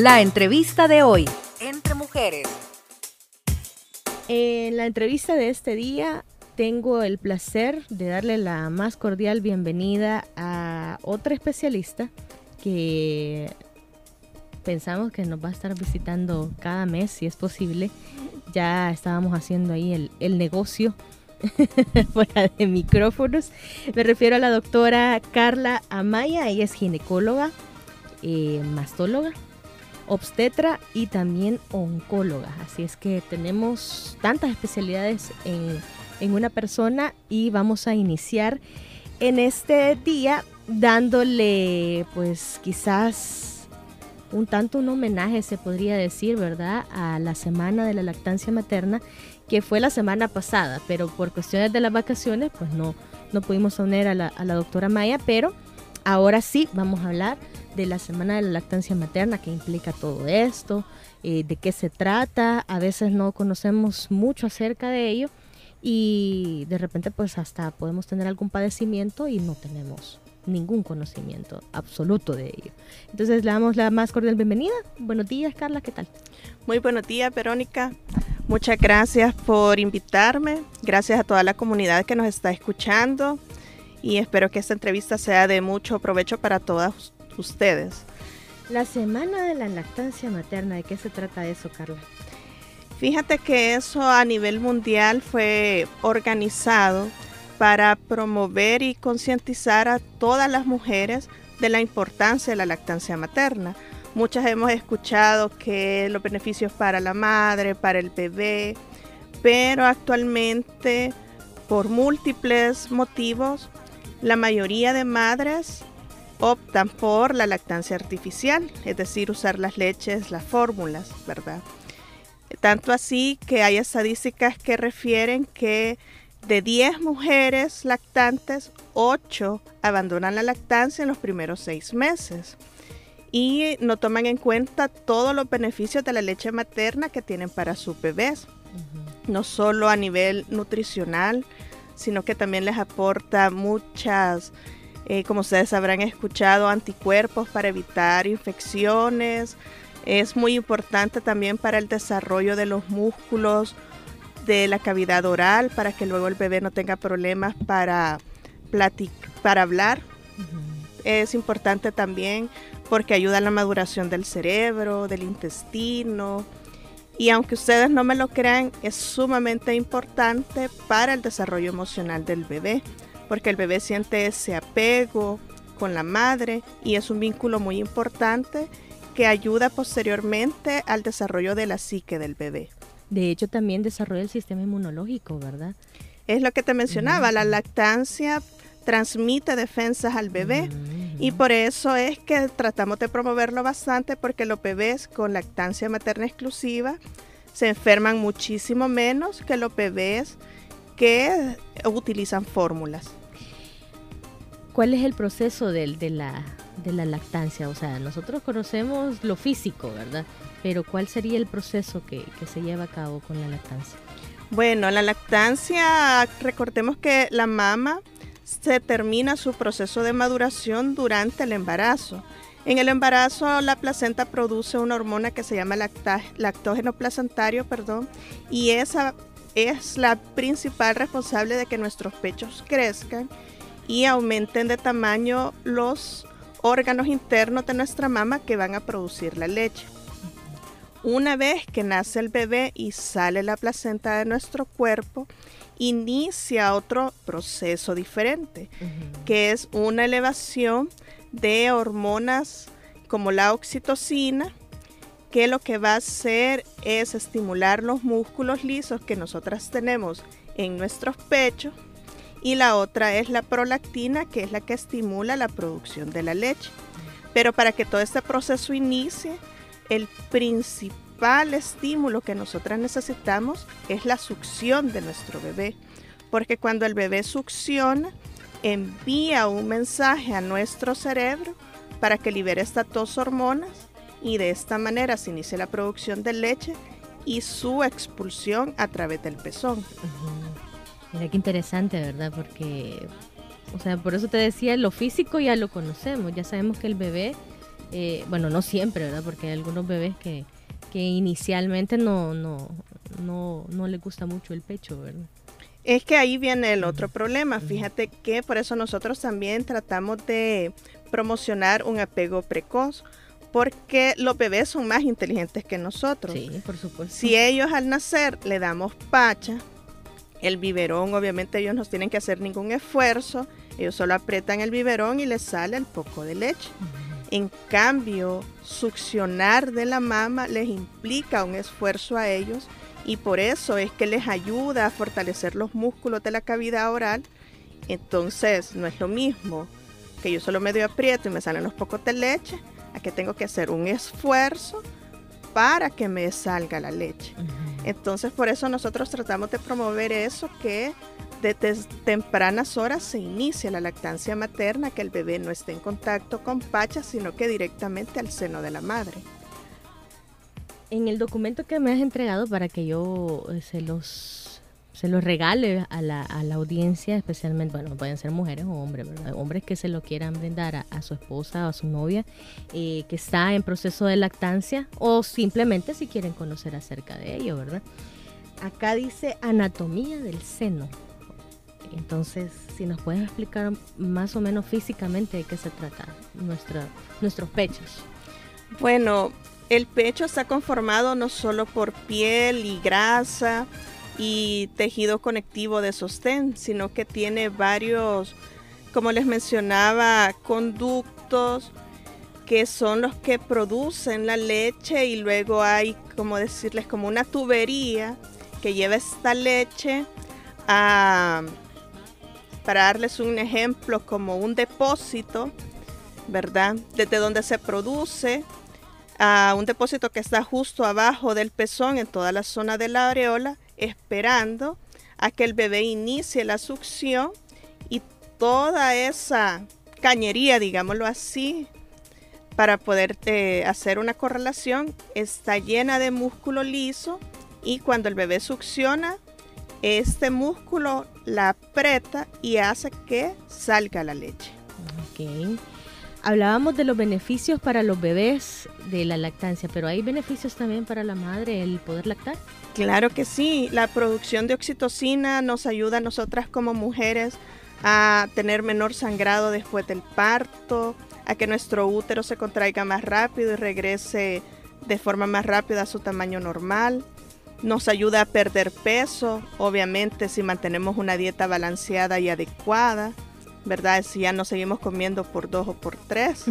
La entrevista de hoy, entre mujeres. En la entrevista de este día tengo el placer de darle la más cordial bienvenida a otra especialista que pensamos que nos va a estar visitando cada mes, si es posible. Ya estábamos haciendo ahí el, el negocio fuera de micrófonos. Me refiero a la doctora Carla Amaya, ella es ginecóloga, eh, mastóloga, obstetra y también oncóloga. Así es que tenemos tantas especialidades en, en una persona y vamos a iniciar en este día dándole pues quizás un tanto un homenaje se podría decir, ¿verdad? A la semana de la lactancia materna que fue la semana pasada, pero por cuestiones de las vacaciones pues no, no pudimos poner a la, a la doctora Maya, pero ahora sí vamos a hablar de la Semana de la Lactancia Materna, que implica todo esto, eh, de qué se trata, a veces no conocemos mucho acerca de ello y de repente pues hasta podemos tener algún padecimiento y no tenemos ningún conocimiento absoluto de ello. Entonces le damos la más cordial bienvenida. Buenos días, Carla, ¿qué tal? Muy buenos días, Verónica. Muchas gracias por invitarme. Gracias a toda la comunidad que nos está escuchando y espero que esta entrevista sea de mucho provecho para todas ustedes. La semana de la lactancia materna, ¿de qué se trata eso, Carla? Fíjate que eso a nivel mundial fue organizado para promover y concientizar a todas las mujeres de la importancia de la lactancia materna. Muchas hemos escuchado que los beneficios para la madre, para el bebé, pero actualmente por múltiples motivos la mayoría de madres optan por la lactancia artificial, es decir, usar las leches, las fórmulas, ¿verdad? Tanto así que hay estadísticas que refieren que de 10 mujeres lactantes, 8 abandonan la lactancia en los primeros 6 meses y no toman en cuenta todos los beneficios de la leche materna que tienen para sus bebés, no solo a nivel nutricional, sino que también les aporta muchas eh, como ustedes habrán escuchado, anticuerpos para evitar infecciones. Es muy importante también para el desarrollo de los músculos de la cavidad oral, para que luego el bebé no tenga problemas para, para hablar. Es importante también porque ayuda a la maduración del cerebro, del intestino. Y aunque ustedes no me lo crean, es sumamente importante para el desarrollo emocional del bebé porque el bebé siente ese apego con la madre y es un vínculo muy importante que ayuda posteriormente al desarrollo de la psique del bebé. De hecho, también desarrolla el sistema inmunológico, ¿verdad? Es lo que te mencionaba, la lactancia transmite defensas al bebé y por eso es que tratamos de promoverlo bastante porque los bebés con lactancia materna exclusiva se enferman muchísimo menos que los bebés que utilizan fórmulas. ¿Cuál es el proceso de, la, lactancia? O sea, nosotros conocemos lo físico, ¿verdad? Pero ¿cuál sería el proceso que, se lleva a cabo con la lactancia? Bueno, la lactancia, recordemos que la mama se termina su proceso de maduración durante el embarazo. En el embarazo la placenta produce una hormona que se llama lactógeno placentario, perdón, y esa es la principal responsable de que nuestros pechos crezcan y aumenten de tamaño los órganos internos de nuestra mama que van a producir la leche. Una vez que nace el bebé y sale la placenta de nuestro cuerpo, inicia otro proceso diferente, que es una elevación de hormonas como la oxitocina, que lo que va a hacer es estimular los músculos lisos que nosotras tenemos en nuestros pechos y la otra es la prolactina, que es la que estimula la producción de la leche. Pero para que todo este proceso inicie, el principal estímulo que nosotras necesitamos es la succión de nuestro bebé, porque cuando el bebé succiona, envía un mensaje a nuestro cerebro para que libere estas dos hormonas y de esta manera se inicia la producción de leche y su expulsión a través del pezón. Mira qué interesante, ¿verdad? Porque, o sea, por eso te decía, lo físico ya lo conocemos, ya sabemos que el bebé eh, bueno, no siempre, ¿verdad? Porque hay algunos bebés que, que inicialmente no, no, no, no les gusta mucho el pecho, ¿verdad? Es que ahí viene el otro problema. Fíjate que por eso nosotros también tratamos de promocionar un apego precoz, porque los bebés son más inteligentes que nosotros. Sí, por supuesto. Si ellos al nacer le damos pacha, el biberón, obviamente ellos no tienen que hacer ningún esfuerzo, ellos solo aprietan el biberón y les sale el poco de leche. En cambio, succionar de la mama les implica un esfuerzo a ellos y por eso es que les ayuda a fortalecer los músculos de la cavidad oral. Entonces, no es lo mismo que yo solo medio aprieto y me salen los pocos de leche, a que tengo que hacer un esfuerzo para que me salga la leche. Entonces, por eso nosotros tratamos de promover eso que desde tempranas horas se inicia la lactancia materna, que el bebé no esté en contacto con pacha, sino que directamente al seno de la madre. En el documento que me has entregado para que yo eh, se los se los regale a la, a la audiencia, especialmente, bueno, pueden ser mujeres o hombres, ¿verdad? Hombres que se lo quieran brindar a, su esposa o a su novia eh, que está en proceso de lactancia o simplemente si quieren conocer acerca de ello, ¿verdad? Acá dice anatomía del seno. Entonces, si nos pueden explicar más o menos físicamente de qué se trata nuestros pechos. Bueno, el pecho está conformado no solo por piel y grasa y tejido conectivo de sostén, sino que tiene varios, como les mencionaba, conductos que son los que producen la leche y luego hay, como decirles, como una tubería que lleva esta leche a, para darles un ejemplo, como un depósito, ¿verdad? Desde donde se produce a un depósito que está justo abajo del pezón en toda la zona de la areola, esperando a que el bebé inicie la succión y toda esa cañería, digámoslo así, para poder eh, hacer una correlación, está llena de músculo liso y cuando el bebé succiona, este músculo la aprieta y hace que salga la leche. Okay. Hablábamos de los beneficios para los bebés de la lactancia, pero ¿hay beneficios también para la madre el poder lactar? Claro que sí, la producción de oxitocina nos ayuda a nosotras como mujeres a tener menor sangrado después del parto, a que nuestro útero se contraiga más rápido y regrese de forma más rápida a su tamaño normal. Nos ayuda a perder peso, obviamente si mantenemos una dieta balanceada y adecuada. ¿verdad? Si ya no seguimos comiendo por dos o por tres,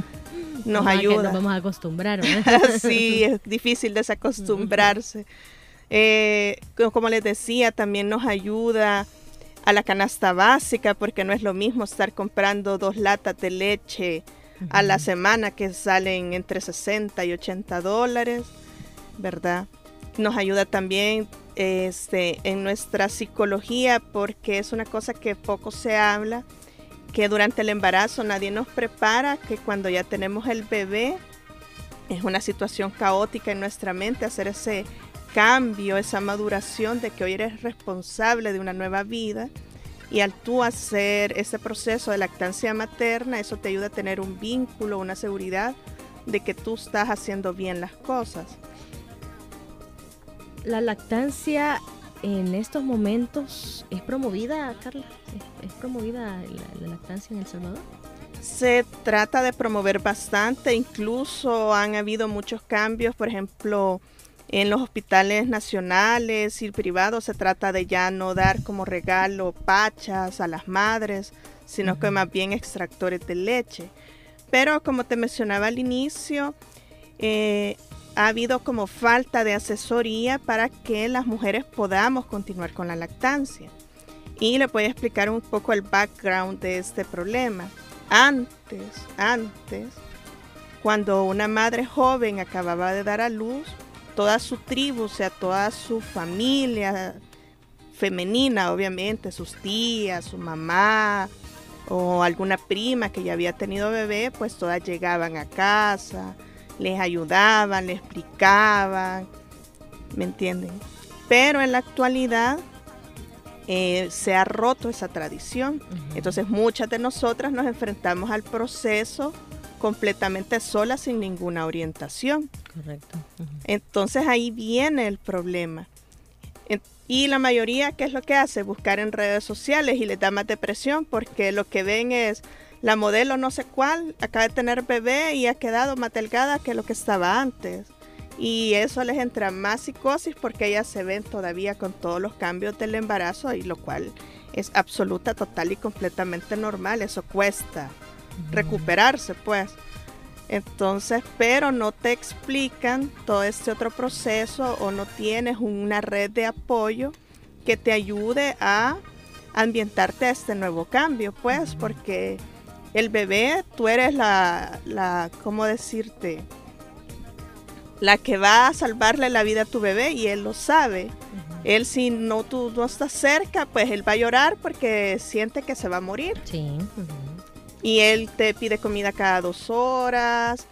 nos ayuda. nos vamos a acostumbrar, sí, es difícil desacostumbrarse. Eh, como les decía, también nos ayuda a la canasta básica, porque no es lo mismo estar comprando dos latas de leche a la semana que salen entre 60 y 80 dólares, ¿verdad? Nos ayuda también este, en nuestra psicología porque es una cosa que poco se habla, que durante el embarazo nadie nos prepara, que cuando ya tenemos el bebé es una situación caótica en nuestra mente hacer ese cambio, esa maduración de que hoy eres responsable de una nueva vida y al tú hacer ese proceso de lactancia materna, eso te ayuda a tener un vínculo, una seguridad de que tú estás haciendo bien las cosas la lactancia en estos momentos es promovida, Carla, es, promovida la, lactancia en El Salvador. Se trata de promover bastante, incluso han habido muchos cambios, por ejemplo, en los hospitales nacionales y privados se trata de ya no dar como regalo pachas a las madres, sino que más bien extractores de leche. Pero como te mencionaba al inicio, eh, ha habido como falta de asesoría para que las mujeres podamos continuar con la lactancia. Y le voy a explicar un poco el background de este problema. Antes, antes, cuando una madre joven acababa de dar a luz, toda su tribu, o sea, toda su familia femenina, obviamente, sus tías, su mamá o alguna prima que ya había tenido bebé, pues todas llegaban a casa, les ayudaban, les explicaban, ¿me entienden? Pero en la actualidad eh, se ha roto esa tradición. Entonces muchas de nosotras nos enfrentamos al proceso completamente sola sin ninguna orientación. Correcto. Entonces ahí viene el problema. Y la mayoría, ¿qué es lo que hace? Buscar en redes sociales y les da más depresión porque lo que ven es la modelo no sé cuál, acaba de tener bebé y ha quedado más delgada que lo que estaba antes. Y eso les entra más psicosis porque ellas se ven todavía con todos los cambios del embarazo y lo cual es absoluta, total y completamente normal. Eso cuesta recuperarse, pues. Entonces, pero no te explican todo este otro proceso o no tienes una red de apoyo que te ayude a ambientarte a este nuevo cambio, pues, porque el bebé, tú eres la, la, ¿cómo decirte? La que va a salvarle la vida a tu bebé y él lo sabe. Él si no tú no estás cerca, pues él va a llorar porque siente que se va a morir. Sí. Y él te pide comida cada dos horas.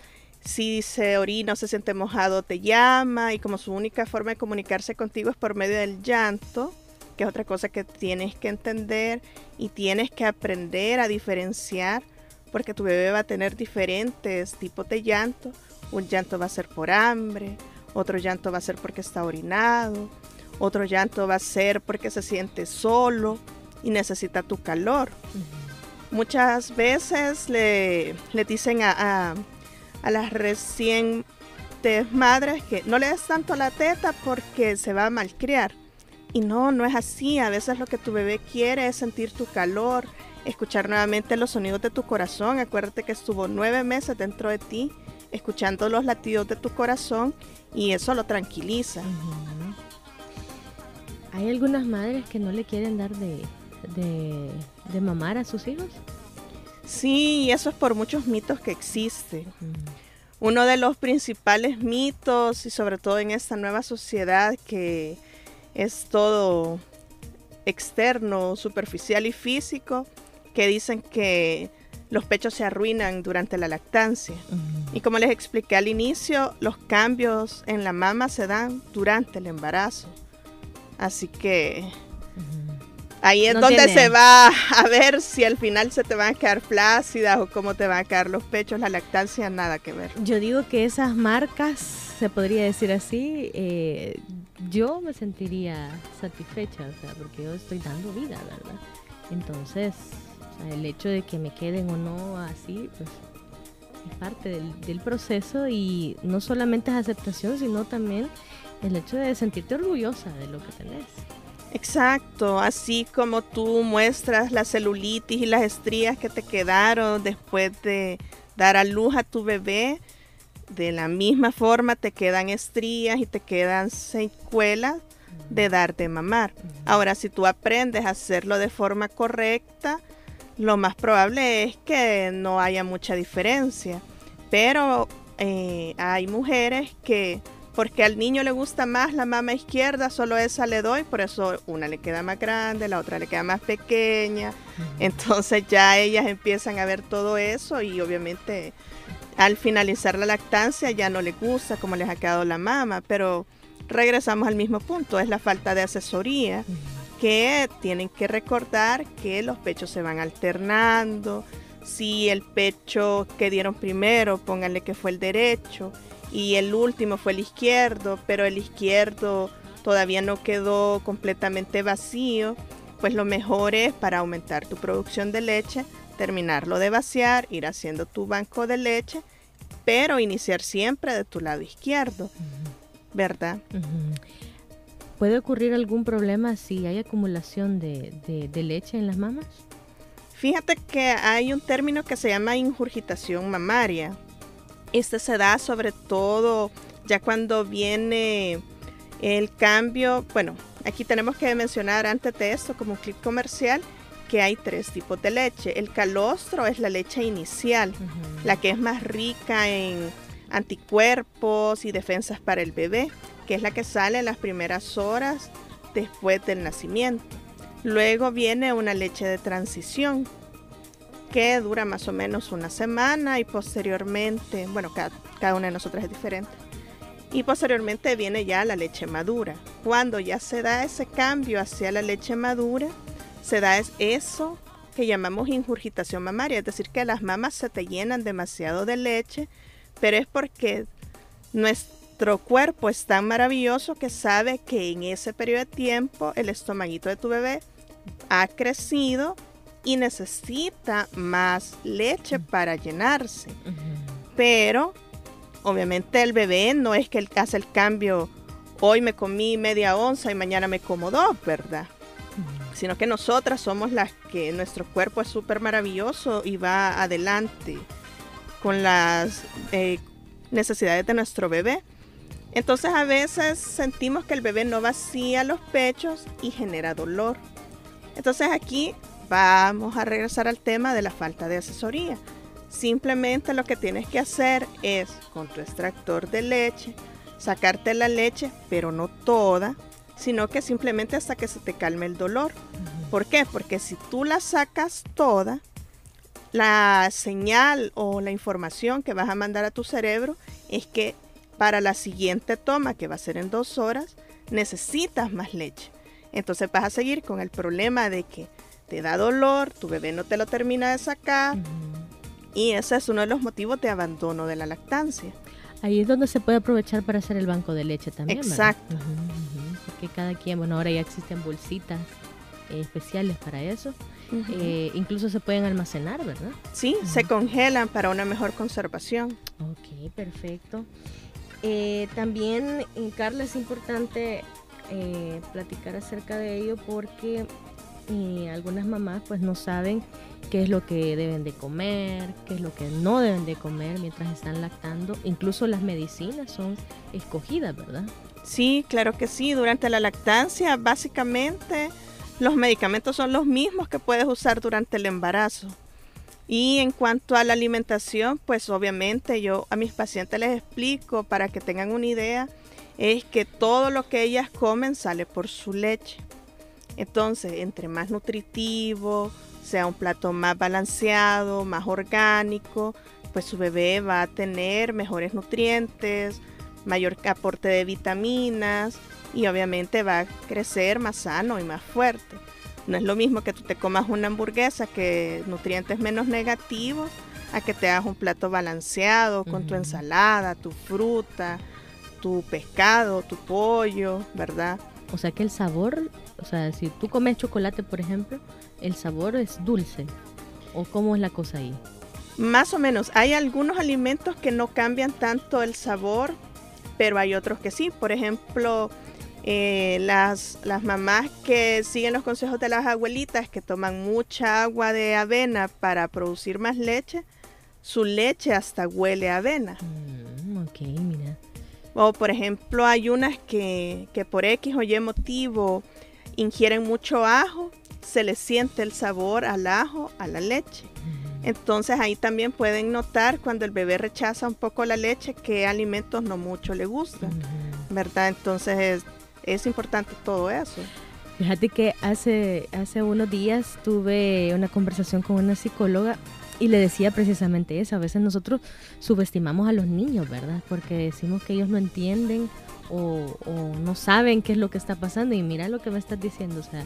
Si se orina o se siente mojado, te llama. Y como su única forma de comunicarse contigo es por medio del llanto, que es otra cosa que tienes que entender y tienes que aprender a diferenciar, porque tu bebé va a tener diferentes tipos de llanto. Un llanto va a ser por hambre, otro llanto va a ser porque está orinado, otro llanto va a ser porque se siente solo y necesita tu calor. Muchas veces le, le dicen a, a, las recientes madres que no le des tanto la teta porque se va a malcriar. Y no, no es así. A veces lo que tu bebé quiere es sentir tu calor, escuchar nuevamente los sonidos de tu corazón. Acuérdate que estuvo nueve meses dentro de ti, escuchando los latidos de tu corazón y eso lo tranquiliza. Hay algunas madres que no le quieren dar de, de, mamar a sus hijos? Sí, eso es por muchos mitos que existen. Uno de los principales mitos, y sobre todo en esta nueva sociedad que es todo externo, superficial y físico, que dicen que los pechos se arruinan durante la lactancia. Y como les expliqué al inicio, los cambios en la mama se dan durante el embarazo. Así que Ahí es donde se va a ver si al final se te van a quedar flácidas o cómo te van a quedar los pechos, la lactancia, nada que ver. Yo digo que esas marcas, se podría decir así, eh, yo me sentiría satisfecha, o sea, porque yo estoy dando vida, ¿verdad? Entonces, el hecho de que me queden o no así, pues es parte del, del proceso y no solamente es aceptación, sino también el hecho de sentirte orgullosa de lo que tenés. Exacto, así como tú muestras la celulitis y las estrías que te quedaron después de dar a luz a tu bebé, de la misma forma te quedan estrías y te quedan secuelas de darte mamar. Ahora, si tú aprendes a hacerlo de forma correcta, lo más probable es que no haya mucha diferencia. Pero eh, hay mujeres que porque al niño le gusta más la mama izquierda, solo esa le doy, por eso una le queda más grande, la otra le queda más pequeña. Entonces ya ellas empiezan a ver todo eso y obviamente al finalizar la lactancia ya no les gusta cómo les ha quedado la mama, pero regresamos al mismo punto, es la falta de asesoría, que tienen que recordar que los pechos se van alternando, si el pecho que dieron primero, pónganle que fue el derecho, y el último fue el izquierdo, pero el izquierdo todavía no quedó completamente vacío, pues lo mejor es para aumentar tu producción de leche, terminarlo de vaciar, ir haciendo tu banco de leche, pero iniciar siempre de tu lado izquierdo, ¿verdad? ¿Puede ocurrir algún problema si hay acumulación de, de leche en las mamas? Fíjate que hay un término que se llama ingurgitación mamaria, este se da sobre todo ya cuando viene el cambio. Bueno, aquí tenemos que mencionar antes de esto, como un clip comercial, que hay tres tipos de leche. El calostro es la leche inicial, la que es más rica en anticuerpos y defensas para el bebé, que es la que sale en las primeras horas después del nacimiento. Luego viene una leche de transición, que dura más o menos una semana y posteriormente, bueno, cada, una de nosotras es diferente. Y posteriormente viene ya la leche madura. Cuando ya se da ese cambio hacia la leche madura, se da eso que llamamos ingurgitación mamaria, es decir, que las mamas se te llenan demasiado de leche, pero es porque nuestro cuerpo es tan maravilloso que sabe que en ese periodo de tiempo el estomaguito de tu bebé ha crecido y necesita más leche para llenarse. Pero obviamente el bebé no es que él hace el cambio, hoy me comí media onza y mañana me como dos, ¿verdad? Sino que nosotras somos las que nuestro cuerpo es súper maravilloso y va adelante con las eh, necesidades de nuestro bebé. Entonces a veces sentimos que el bebé no vacía los pechos y genera dolor. Entonces aquí vamos a regresar al tema de la falta de asesoría. Simplemente lo que tienes que hacer es con tu extractor de leche, sacarte la leche, pero no toda, sino que simplemente hasta que se te calme el dolor. ¿Por qué? Porque si tú la sacas toda, la señal o la información que vas a mandar a tu cerebro es que para la siguiente toma, que va a ser en dos horas, necesitas más leche. Entonces vas a seguir con el problema de que te da dolor, tu bebé no te lo termina de sacar, y ese es uno de los motivos de abandono de la lactancia. Ahí es donde se puede aprovechar para hacer el banco de leche también. Exacto. Porque cada quien, bueno, ahora ya existen bolsitas eh, especiales para eso. Eh, incluso se pueden almacenar, ¿verdad? Sí, se congelan para una mejor conservación. Ok, perfecto. Eh, también, Carla, es importante platicar acerca de ello porque algunas mamás pues no saben qué es lo que deben de comer, qué es lo que no deben de comer mientras están lactando. Incluso las medicinas son escogidas, ¿verdad? Sí, claro que sí. Durante la lactancia, básicamente, los medicamentos son los mismos que puedes usar durante el embarazo. Y en cuanto a la alimentación, pues obviamente yo a mis pacientes les explico para que tengan una idea, es que todo lo que ellas comen sale por su leche. Entonces, entre más nutritivo, sea un plato más balanceado, más orgánico, pues su bebé va a tener mejores nutrientes, mayor aporte de vitaminas y obviamente va a crecer más sano y más fuerte. No es lo mismo que tú te comas una hamburguesa que nutrientes menos negativos a que te hagas un plato balanceado con tu ensalada, tu fruta, tu pescado, tu pollo, ¿verdad? O sea que el sabor, o sea, si tú comes chocolate, por ejemplo, el sabor es dulce. ¿O cómo es la cosa ahí? Más o menos. Hay algunos alimentos que no cambian tanto el sabor, pero hay otros que sí. Por ejemplo, eh, las, las mamás que siguen los consejos de las abuelitas, que toman mucha agua de avena para producir más leche, su leche hasta huele a avena. Mm, ok, mira. O por ejemplo, hay unas que, que por X o Y motivo ingieren mucho ajo, se les siente el sabor al ajo, a la leche. Entonces ahí también pueden notar cuando el bebé rechaza un poco la leche qué alimentos no mucho le gustan, ¿verdad? Entonces es, importante todo eso. Fíjate que hace, hace unos días tuve una conversación con una psicóloga y le decía precisamente eso, a veces nosotros subestimamos a los niños, ¿verdad? Porque decimos que ellos no entienden o, o no saben qué es lo que está pasando y mira lo que me estás diciendo, o sea,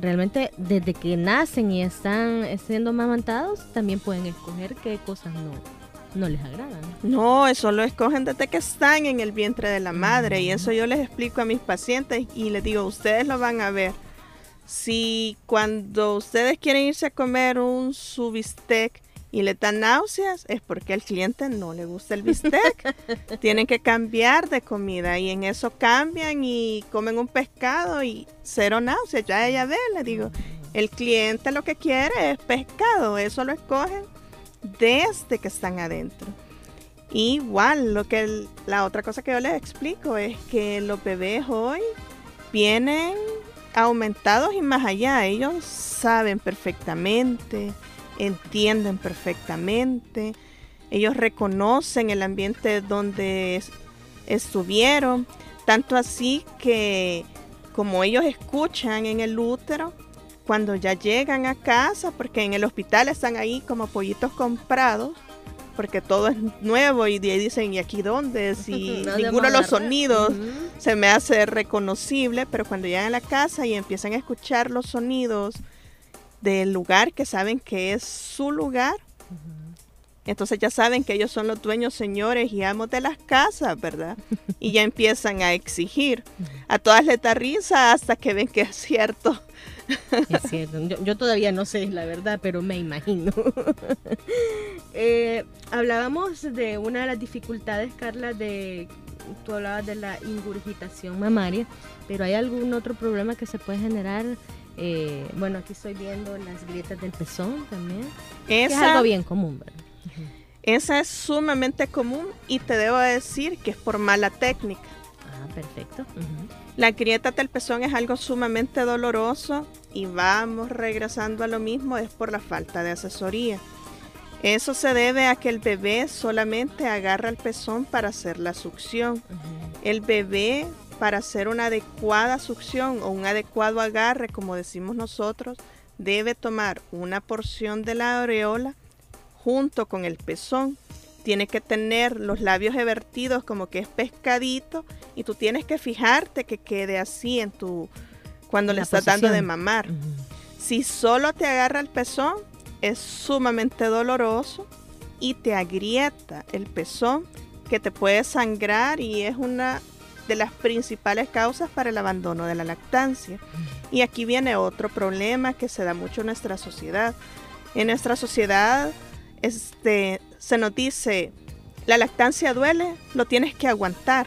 realmente desde que nacen y están siendo amamantados, también pueden escoger qué cosas no, no les agradan. No, eso lo escogen desde que están en el vientre de la madre y eso yo les explico a mis pacientes y les digo, ustedes lo van a ver si cuando ustedes quieren irse a comer un subistec y le dan náuseas, es porque al cliente no le gusta el bistec. Tienen que cambiar de comida y en eso cambian y comen un pescado y cero náuseas. Ya ella ve, le digo, el cliente lo que quiere es pescado, eso lo escogen desde que están adentro. Igual, lo que la otra cosa que yo les explico es que los bebés hoy vienen aumentados y más allá. Ellos saben perfectamente, entienden perfectamente, ellos reconocen el ambiente donde estuvieron, tanto así que como ellos escuchan en el útero, cuando ya llegan a casa, porque en el hospital están ahí como pollitos comprados, porque todo es nuevo y dicen, ¿y aquí dónde? Si ninguno de los sonidos se me hace reconocible, pero cuando llegan a la casa y empiezan a escuchar los sonidos del lugar que saben que es su lugar. Entonces ya saben que ellos son los dueños, señores y amos de las casas, ¿verdad? Y ya empiezan a exigir. A todas les da risa hasta que ven que es cierto. Es cierto. Yo, todavía no sé la verdad, pero me imagino. Eh, hablábamos de una de las dificultades, Carla, de tú hablabas de la ingurgitación mamaria, pero hay algún otro problema que se puede generar. Eh, bueno, aquí estoy viendo las grietas del pezón también. es algo bien común, ¿verdad? Esa es sumamente común y te debo decir que es por mala técnica. Ah, perfecto. La grieta del pezón es algo sumamente doloroso y vamos regresando a lo mismo, es por la falta de asesoría. Eso se debe a que el bebé solamente agarra el pezón para hacer la succión. El bebé, para hacer una adecuada succión o un adecuado agarre, como decimos nosotros, debe tomar una porción de la areola junto con el pezón. Tiene que tener los labios evertidos como que es pescadito y tú tienes que fijarte que quede así en tu cuando le estás dando de mamar. Si solo te agarra el pezón, es sumamente doloroso y te agrieta el pezón que te puede sangrar y es una de las principales causas para el abandono de la lactancia. Y aquí viene otro problema que se da mucho en nuestra sociedad. En nuestra sociedad este, se nos dice, la lactancia duele, lo tienes que aguantar,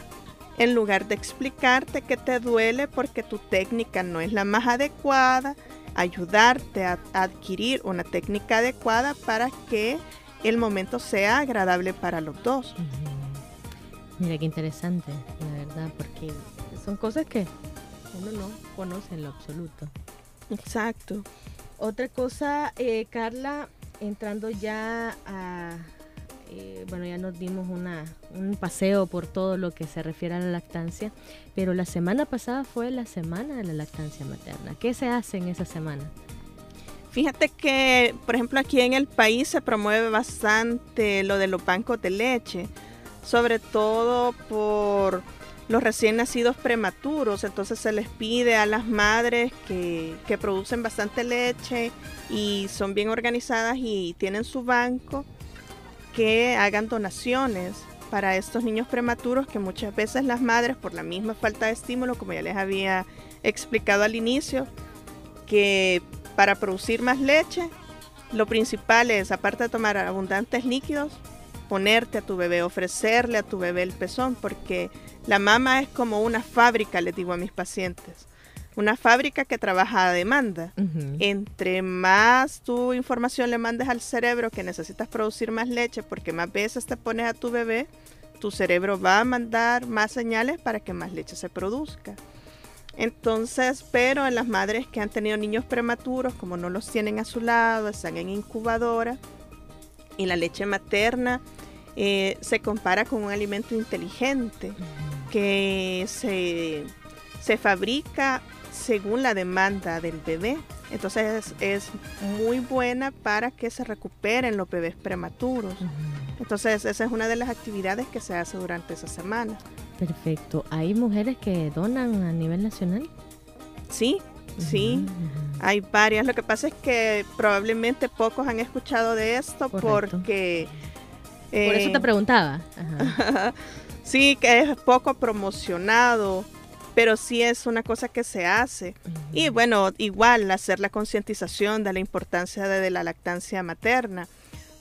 en lugar de explicarte que te duele porque tu técnica no es la más adecuada, ayudarte a, adquirir una técnica adecuada para que el momento sea agradable para los dos. Mira qué interesante, la verdad, porque son cosas que uno no conoce en lo absoluto. Exacto. Otra cosa, eh, Carla, entrando ya a, bueno, ya nos dimos un paseo por todo lo que se refiere a la lactancia, pero la semana pasada fue la semana de la lactancia materna. ¿Qué se hace en esa semana? Fíjate que, por ejemplo, aquí en el país se promueve bastante lo de los bancos de leche, sobre todo por los recién nacidos prematuros, entonces se les pide a las madres que, producen bastante leche y son bien organizadas y tienen su banco que hagan donaciones para estos niños prematuros que muchas veces las madres por la misma falta de estímulo, como ya les había explicado al inicio, que para producir más leche, lo principal es, aparte de tomar abundantes líquidos, ponerte a tu bebé, ofrecerle a tu bebé el pezón, porque la mama es como una fábrica, les digo a mis pacientes. Una fábrica que trabaja a demanda. Entre más tu información le mandes al cerebro que necesitas producir más leche, porque más veces te pones a tu bebé, tu cerebro va a mandar más señales para que más leche se produzca. Entonces, pero en las madres que han tenido niños prematuros, como no los tienen a su lado, están en incubadora, y la leche materna eh, se compara con un alimento inteligente que se, se fabrica según la demanda del bebé. Entonces es, muy buena para que se recuperen los bebés prematuros. Entonces esa es una de las actividades que se hace durante esa semana. Perfecto. ¿Hay mujeres que donan a nivel nacional? Sí, sí. Hay varias. Lo que pasa es que probablemente pocos han escuchado de esto porque por eso te eh, preguntaba. sí, que es poco promocionado, pero sí es una cosa que se hace. Y bueno, igual hacer la concientización de la importancia de, la lactancia materna.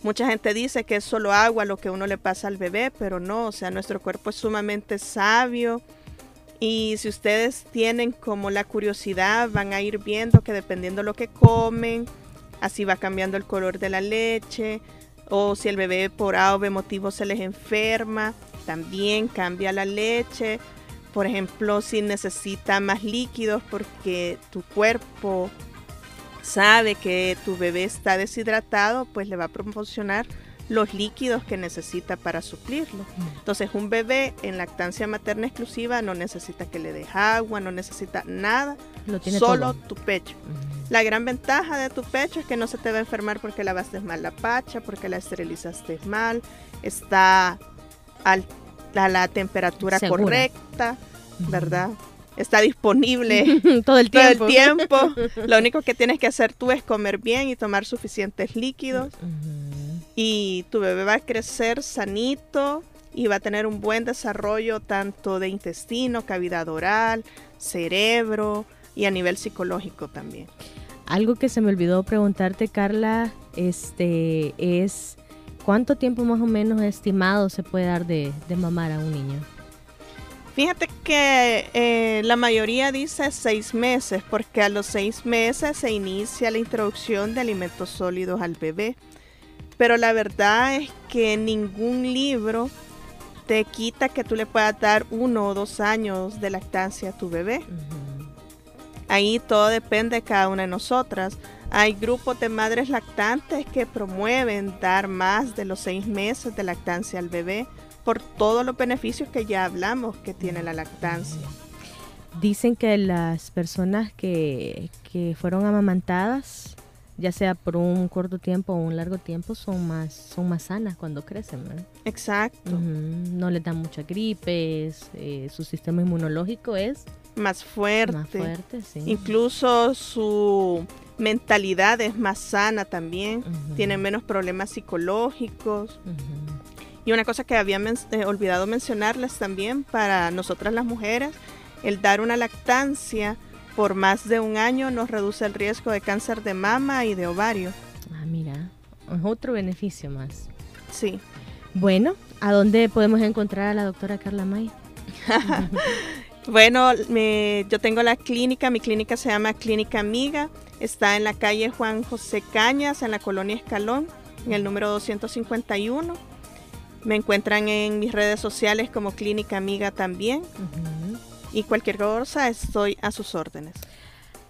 Mucha gente dice que es solo agua lo que uno le pasa al bebé, pero no, o sea, nuestro cuerpo es sumamente sabio. Y si ustedes tienen como la curiosidad, van a ir viendo que dependiendo lo que comen, así va cambiando el color de la leche, o si el bebé por A o B motivo se les enferma, también cambia la leche. Por ejemplo, si necesita más líquidos porque tu cuerpo sabe que tu bebé está deshidratado, pues le va a proporcionar los líquidos que necesita para suplirlo. Entonces, un bebé en lactancia materna exclusiva no necesita que le des agua, no necesita nada, solo tu pecho. La gran ventaja de tu pecho es que no se te va a enfermar porque lavaste mal la pacha, porque la esterilizaste mal, está a la temperatura correcta, ¿verdad? está disponible todo el tiempo. Todo el tiempo. Lo único que tienes que hacer tú es comer bien y tomar suficientes líquidos. Y tu bebé va a crecer sanito y va a tener un buen desarrollo tanto de intestino, cavidad oral, cerebro y a nivel psicológico también. Algo que se me olvidó preguntarte, Carla, este es ¿cuánto tiempo más o menos estimado se puede dar de, de mamar a un niño? Fíjate que eh, la mayoría dice seis meses, porque a los seis meses se inicia la introducción de alimentos sólidos al bebé. Pero la verdad es que ningún libro te quita que tú le puedas dar uno o dos años de lactancia a tu bebé. Ahí todo depende de cada una de nosotras. Hay grupos de madres lactantes que promueven dar más de los seis meses de lactancia al bebé por todos los beneficios que ya hablamos que tiene la lactancia. Dicen que las personas que, fueron amamantadas, ya sea por un corto tiempo o un largo tiempo, son más, son más sanas cuando crecen. Exacto. No les dan muchas gripes, eh, su sistema inmunológico es más fuerte. Más fuerte, sí. Incluso su mentalidad es más sana también, tiene menos problemas psicológicos. Y una cosa que había eh, olvidado mencionarles también para nosotras las mujeres, el dar una lactancia por más de un año nos reduce el riesgo de cáncer de mama y de ovario. Ah, mira, es otro beneficio más. Sí. Bueno, ¿a dónde podemos encontrar a la doctora Carla May? bueno, yo tengo la clínica, mi clínica se llama Clínica Amiga, está en la calle Juan José Cañas, en la colonia Escalón, en el número 251 me encuentran en mis redes sociales como Clínica Amiga también. Y cualquier cosa estoy a sus órdenes.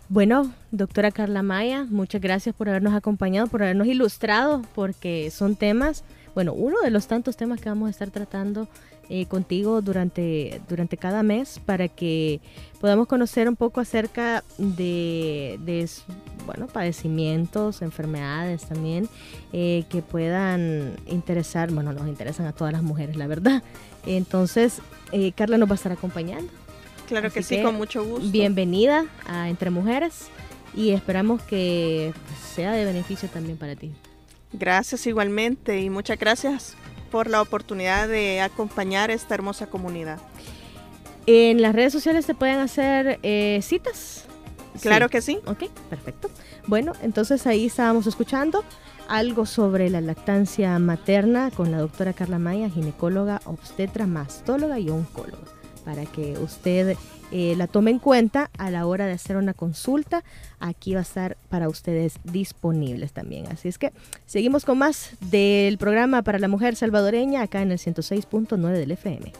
Bueno, doctora Carla Maya, muchas gracias por habernos acompañado, por habernos ilustrado, porque son temas, bueno, uno de los tantos temas que vamos a estar tratando eh, contigo durante, durante cada mes para que podamos conocer un poco acerca de, bueno, padecimientos, enfermedades también eh, que puedan interesar, bueno, nos interesan a todas las mujeres, la verdad. Entonces, eh, Carla nos va a estar acompañando. Claro que sí, con mucho gusto. Bienvenida a Entre Mujeres y esperamos que sea de beneficio también para ti. Gracias igualmente y muchas gracias por la oportunidad de acompañar a esta hermosa comunidad. En las redes sociales se pueden hacer eh, citas. Claro que sí. Ok, perfecto. Bueno, entonces ahí estábamos escuchando algo sobre la lactancia materna con la doctora Carla Maya, ginecóloga, obstetra, mastóloga y oncóloga, para que usted eh, la tome en cuenta a la hora de hacer una consulta. Aquí va a estar para ustedes disponibles también. Así es que seguimos con más del programa para la mujer salvadoreña acá en el 106.9 del FM.